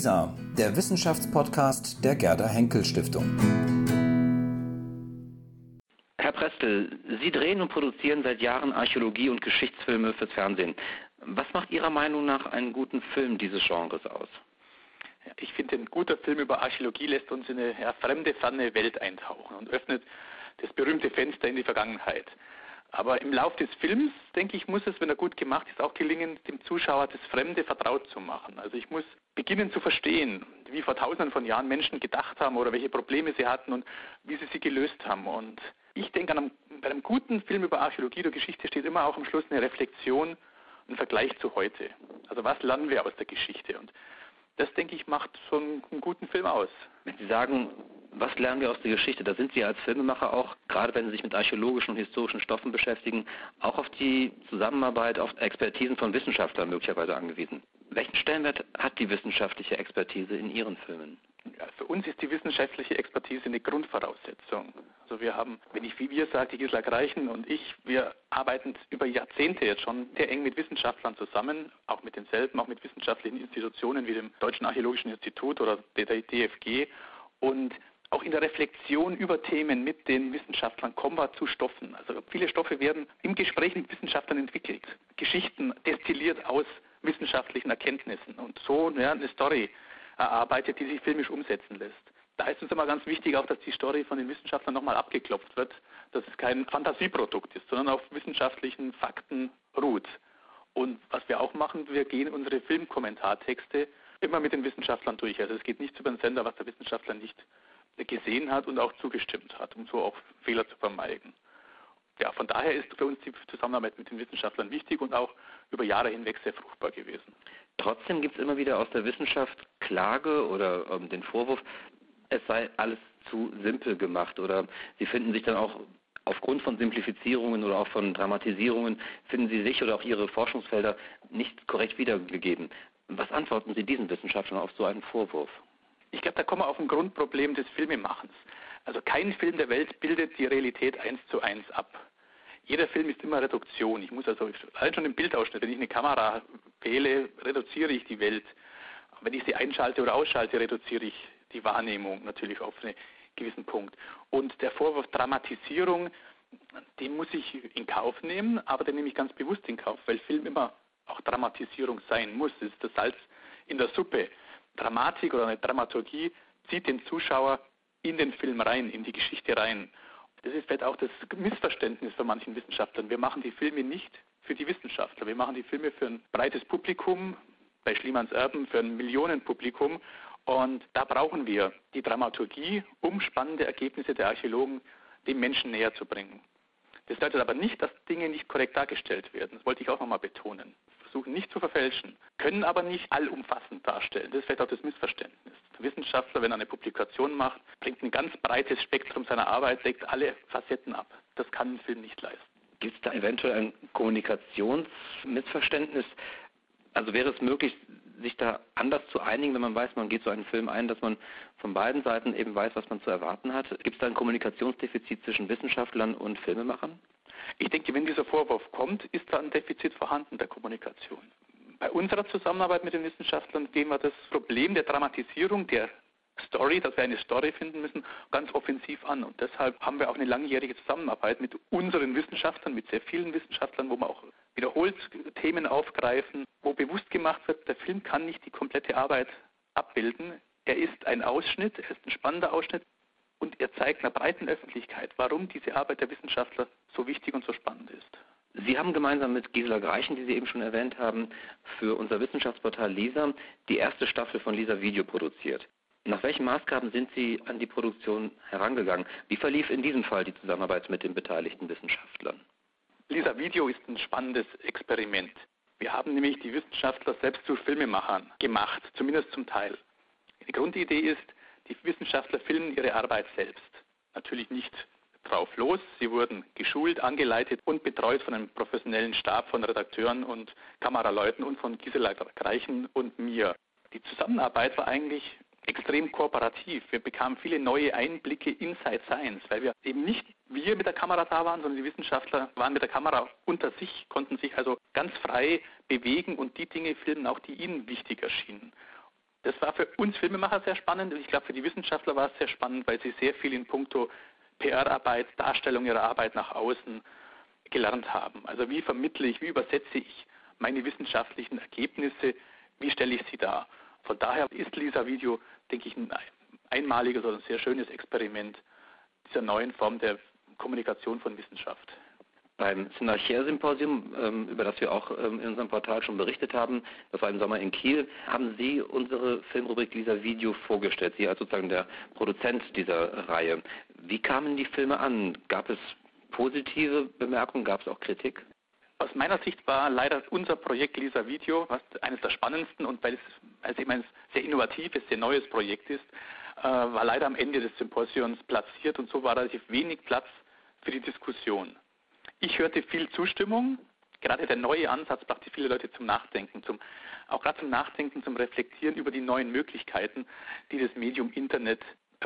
LISA, der Wissenschaftspodcast der Gerda Henkel Stiftung. Herr Prestel, Sie drehen und produzieren seit Jahren Archäologie- und Geschichtsfilme fürs Fernsehen. Was macht Ihrer Meinung nach einen guten Film dieses Genres aus? Ich finde, ein guter Film über Archäologie lässt uns in eine ja, fremde, ferne Welt eintauchen und öffnet das berühmte Fenster in die Vergangenheit. Aber im Lauf des Films, denke ich, muss es, wenn er gut gemacht ist, auch gelingen, dem Zuschauer das Fremde vertraut zu machen. Also ich muss beginnen zu verstehen, wie vor tausenden von Jahren Menschen gedacht haben oder welche Probleme sie hatten und wie sie sie gelöst haben. Und ich denke, einem, bei einem guten Film über Archäologie oder Geschichte steht immer auch am Schluss eine Reflexion, ein Vergleich zu heute. Also was lernen wir aus der Geschichte? Und das, denke ich, macht so einen, einen guten Film aus. Wenn Sie sagen, was lernen wir aus der Geschichte? Da sind Sie als Filmemacher auch, gerade wenn Sie sich mit archäologischen und historischen Stoffen beschäftigen, auch auf die Zusammenarbeit, auf Expertisen von Wissenschaftlern möglicherweise angewiesen. Welchen Stellenwert hat die wissenschaftliche Expertise in Ihren Filmen? Ja, für uns ist die wissenschaftliche Expertise eine Grundvoraussetzung. Also wir haben, wenn ich wie wir sage, Gisela Greichen und ich, wir arbeiten über Jahrzehnte jetzt schon sehr eng mit Wissenschaftlern zusammen, auch mit denselben, auch mit wissenschaftlichen Institutionen wie dem Deutschen Archäologischen Institut oder der DFG. Und auch in der Reflexion über Themen mit den Wissenschaftlern kommen wir zu Stoffen. Also viele Stoffe werden im Gespräch mit Wissenschaftlern entwickelt. Geschichten destilliert aus wissenschaftlichen Erkenntnissen und so ja, eine Story erarbeitet, die sich filmisch umsetzen lässt. Da ist es immer ganz wichtig auch, dass die Story von den Wissenschaftlern nochmal abgeklopft wird, dass es kein Fantasieprodukt ist, sondern auf wissenschaftlichen Fakten ruht. Und was wir auch machen, wir gehen unsere Filmkommentartexte immer mit den Wissenschaftlern durch. Also es geht nichts über den Sender, was der Wissenschaftler nicht gesehen hat und auch zugestimmt hat, um so auch Fehler zu vermeiden. Ja, von daher ist für uns die Zusammenarbeit mit den Wissenschaftlern wichtig und auch über Jahre hinweg sehr fruchtbar gewesen. Trotzdem gibt es immer wieder aus der Wissenschaft Klage oder ähm, den Vorwurf, es sei alles zu simpel gemacht oder sie finden sich dann auch aufgrund von Simplifizierungen oder auch von Dramatisierungen, finden sie sich oder auch ihre Forschungsfelder nicht korrekt wiedergegeben. Was antworten Sie diesen Wissenschaftlern auf so einen Vorwurf? Ich glaube, da kommen wir auf ein Grundproblem des Filmemachens. Also kein Film der Welt bildet die Realität eins zu eins ab. Jeder Film ist immer Reduktion. Ich muss also, halt schon im Bildausschnitt, wenn ich eine Kamera wähle, reduziere ich die Welt. Wenn ich sie einschalte oder ausschalte, reduziere ich die Wahrnehmung natürlich auf einen gewissen Punkt. Und der Vorwurf Dramatisierung, den muss ich in Kauf nehmen, aber den nehme ich ganz bewusst in Kauf, weil Film immer auch Dramatisierung sein muss. Das ist das Salz in der Suppe. Dramatik oder eine Dramaturgie zieht den Zuschauer in den Film rein, in die Geschichte rein. Das ist vielleicht auch das Missverständnis von manchen Wissenschaftlern. Wir machen die Filme nicht für die Wissenschaftler. Wir machen die Filme für ein breites Publikum, bei Schliemanns Erben für ein Millionenpublikum. Und da brauchen wir die Dramaturgie, um spannende Ergebnisse der Archäologen dem Menschen näher zu bringen. Das bedeutet aber nicht, dass Dinge nicht korrekt dargestellt werden. Das wollte ich auch nochmal betonen. Versuchen nicht zu verfälschen, können aber nicht allumfassend darstellen. Das ist vielleicht auch das Missverständnis. Der Wissenschaftler, wenn er eine Publikation macht, bringt ein ganz breites Spektrum seiner Arbeit, deckt alle Facetten ab. Das kann ein Film nicht leisten. Gibt es da eventuell ein Kommunikationsmissverständnis? Also wäre es möglich, sich da anders zu einigen, wenn man weiß, man geht so einen Film ein, dass man von beiden Seiten eben weiß, was man zu erwarten hat? Gibt es da ein Kommunikationsdefizit zwischen Wissenschaftlern und Filmemachern? Ich denke, wenn dieser Vorwurf kommt, ist da ein Defizit vorhanden der Kommunikation. Bei unserer Zusammenarbeit mit den Wissenschaftlern gehen wir das Problem der Dramatisierung, der Story, dass wir eine Story finden müssen, ganz offensiv an. Und deshalb haben wir auch eine langjährige Zusammenarbeit mit unseren Wissenschaftlern, mit sehr vielen Wissenschaftlern, wo wir auch wiederholt Themen aufgreifen, wo bewusst gemacht wird, der Film kann nicht die komplette Arbeit abbilden. Er ist ein Ausschnitt, er ist ein spannender Ausschnitt er zeigt einer breiten Öffentlichkeit, warum diese Arbeit der Wissenschaftler so wichtig und so spannend ist. Sie haben gemeinsam mit Gisela Greichen, die Sie eben schon erwähnt haben, für unser Wissenschaftsportal LISA die erste Staffel von LISA Video produziert. Nach welchen Maßgaben sind Sie an die Produktion herangegangen? Wie verlief in diesem Fall die Zusammenarbeit mit den beteiligten Wissenschaftlern? Lisa Video ist ein spannendes Experiment. Wir haben nämlich die Wissenschaftler selbst zu Filmemachern gemacht, zumindest zum Teil. Die Grundidee ist, die Wissenschaftler filmen ihre Arbeit selbst. Natürlich nicht drauf los. Sie wurden geschult, angeleitet und betreut von einem professionellen Stab von Redakteuren und Kameraleuten und von Gisela Greichen und mir. Die Zusammenarbeit war eigentlich extrem kooperativ. Wir bekamen viele neue Einblicke inside Science, weil wir eben nicht wir mit der Kamera da waren, sondern die Wissenschaftler waren mit der Kamera unter sich, konnten sich also ganz frei bewegen und die Dinge filmen, auch die ihnen wichtig erschienen. Das war für uns Filmemacher sehr spannend. Ich glaube, für die Wissenschaftler war es sehr spannend, weil sie sehr viel in puncto PR-Arbeit, Darstellung ihrer Arbeit nach außen gelernt haben. Also wie vermittle ich, wie übersetze ich meine wissenschaftlichen Ergebnisse, wie stelle ich sie dar. Von daher ist Lisa Video, denke ich, ein einmaliges oder ein sehr schönes Experiment dieser neuen Form der Kommunikation von Wissenschaft. Beim Synarchia-Symposium, ähm, über das wir auch ähm, in unserem Portal schon berichtet haben, das war im Sommer in Kiel, haben Sie unsere Filmrubrik dieser Video vorgestellt, Sie als sozusagen der Produzent dieser Reihe. Wie kamen die Filme an? Gab es positive Bemerkungen, gab es auch Kritik? Aus meiner Sicht war leider unser Projekt Lisa Video, was eines der spannendsten und weil es, weil es eben ein sehr innovatives, sehr neues Projekt ist, äh, war leider am Ende des Symposions platziert und so war relativ wenig Platz für die Diskussion. Ich hörte viel Zustimmung. Gerade der neue Ansatz brachte viele Leute zum Nachdenken, zum, auch gerade zum Nachdenken, zum Reflektieren über die neuen Möglichkeiten, die das Medium Internet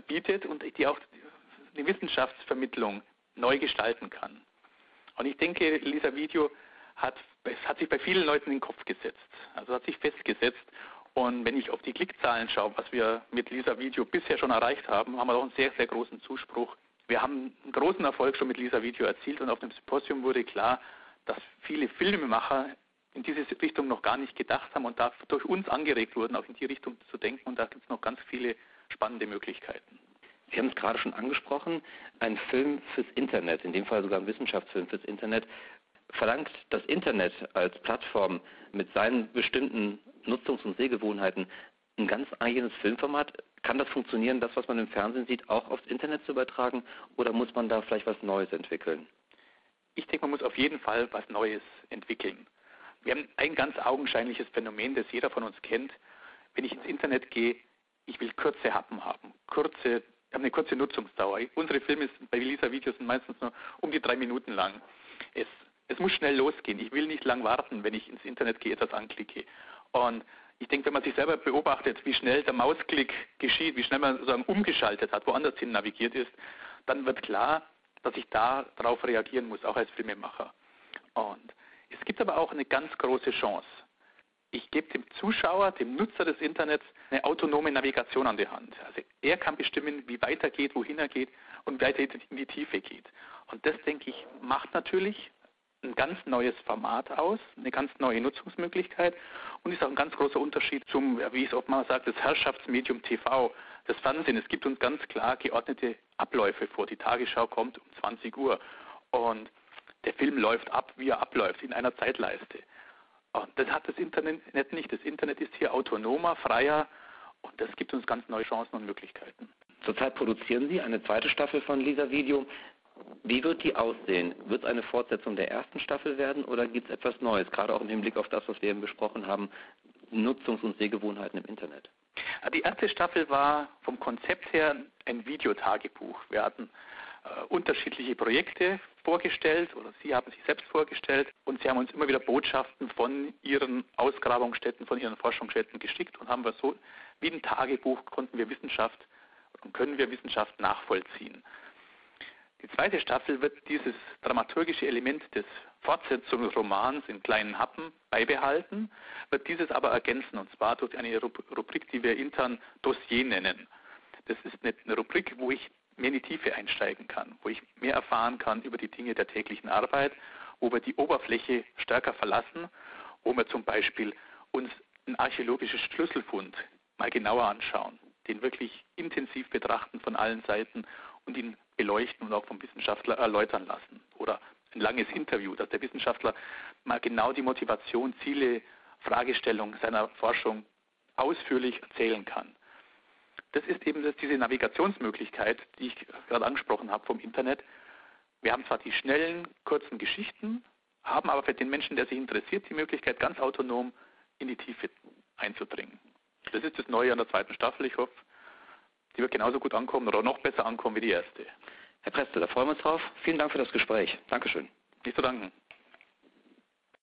bietet und die auch die Wissenschaftsvermittlung neu gestalten kann. Und ich denke, Lisa Video hat, hat sich bei vielen Leuten in den Kopf gesetzt, also hat sich festgesetzt. Und wenn ich auf die Klickzahlen schaue, was wir mit Lisa Video bisher schon erreicht haben, haben wir auch einen sehr, sehr großen Zuspruch wir haben einen großen Erfolg schon mit Lisa Video erzielt und auf dem Symposium wurde klar, dass viele Filmemacher in diese Richtung noch gar nicht gedacht haben und da durch uns angeregt wurden, auch in die Richtung zu denken. Und da gibt es noch ganz viele spannende Möglichkeiten. Sie haben es gerade schon angesprochen, ein Film fürs Internet, in dem Fall sogar ein Wissenschaftsfilm fürs Internet, verlangt das Internet als Plattform mit seinen bestimmten Nutzungs- und Sehgewohnheiten ein ganz eigenes Filmformat. Kann das funktionieren, das, was man im Fernsehen sieht, auch aufs Internet zu übertragen? Oder muss man da vielleicht was Neues entwickeln? Ich denke, man muss auf jeden Fall was Neues entwickeln. Wir haben ein ganz augenscheinliches Phänomen, das jeder von uns kennt. Wenn ich ins Internet gehe, ich will kurze Happen haben, kurze, haben eine kurze Nutzungsdauer. Unsere Filme bei Lisa Videos sind meistens nur um die drei Minuten lang. Es, es muss schnell losgehen. Ich will nicht lang warten, wenn ich ins Internet gehe, etwas anklicke. Und ich denke, wenn man sich selber beobachtet, wie schnell der Mausklick geschieht, wie schnell man sozusagen umgeschaltet hat, woanders hin navigiert ist, dann wird klar, dass ich da darauf reagieren muss, auch als Filmemacher. Und es gibt aber auch eine ganz große Chance. Ich gebe dem Zuschauer, dem Nutzer des Internets, eine autonome Navigation an die Hand. Also er kann bestimmen, wie weit er geht, wohin er geht und wie in die Tiefe geht. Und das, denke ich, macht natürlich ein ganz neues Format aus, eine ganz neue Nutzungsmöglichkeit und ist auch ein ganz großer Unterschied zum, wie es oft mal sagt, das Herrschaftsmedium TV, das Fernsehen. Es gibt uns ganz klar geordnete Abläufe vor. Die Tagesschau kommt um 20 Uhr und der Film läuft ab, wie er abläuft, in einer Zeitleiste. Und das hat das Internet nicht. Das Internet ist hier autonomer, freier und das gibt uns ganz neue Chancen und Möglichkeiten. Zurzeit produzieren Sie eine zweite Staffel von Lisa Video. Wie wird die aussehen? Wird es eine Fortsetzung der ersten Staffel werden oder gibt es etwas Neues, gerade auch im Hinblick auf das, was wir eben besprochen haben, Nutzungs- und Sehgewohnheiten im Internet? Die erste Staffel war vom Konzept her ein Videotagebuch. Wir hatten äh, unterschiedliche Projekte vorgestellt oder Sie haben sich selbst vorgestellt und Sie haben uns immer wieder Botschaften von Ihren Ausgrabungsstätten, von Ihren Forschungsstätten geschickt und haben wir so wie ein Tagebuch konnten wir Wissenschaft und können wir Wissenschaft nachvollziehen. Die zweite Staffel wird dieses dramaturgische Element des Fortsetzungsromans in kleinen Happen beibehalten, wird dieses aber ergänzen, und zwar durch eine Rubrik, die wir intern Dossier nennen. Das ist eine Rubrik, wo ich mehr in die Tiefe einsteigen kann, wo ich mehr erfahren kann über die Dinge der täglichen Arbeit, wo wir die Oberfläche stärker verlassen, wo wir zum Beispiel uns einen archäologischen Schlüsselfund mal genauer anschauen, den wirklich intensiv betrachten von allen Seiten und ihn beleuchten und auch vom Wissenschaftler erläutern lassen. Oder ein langes Interview, dass der Wissenschaftler mal genau die Motivation, Ziele, Fragestellung seiner Forschung ausführlich erzählen kann. Das ist eben das, diese Navigationsmöglichkeit, die ich gerade angesprochen habe vom Internet. Wir haben zwar die schnellen, kurzen Geschichten, haben aber für den Menschen, der sich interessiert, die Möglichkeit, ganz autonom in die Tiefe einzudringen. Das ist das Neue an der zweiten Staffel. Ich hoffe, die wird genauso gut ankommen oder noch besser ankommen wie die erste. Herr Preste, da freuen wir uns drauf. Vielen Dank für das Gespräch. Dankeschön. Nicht zu danken.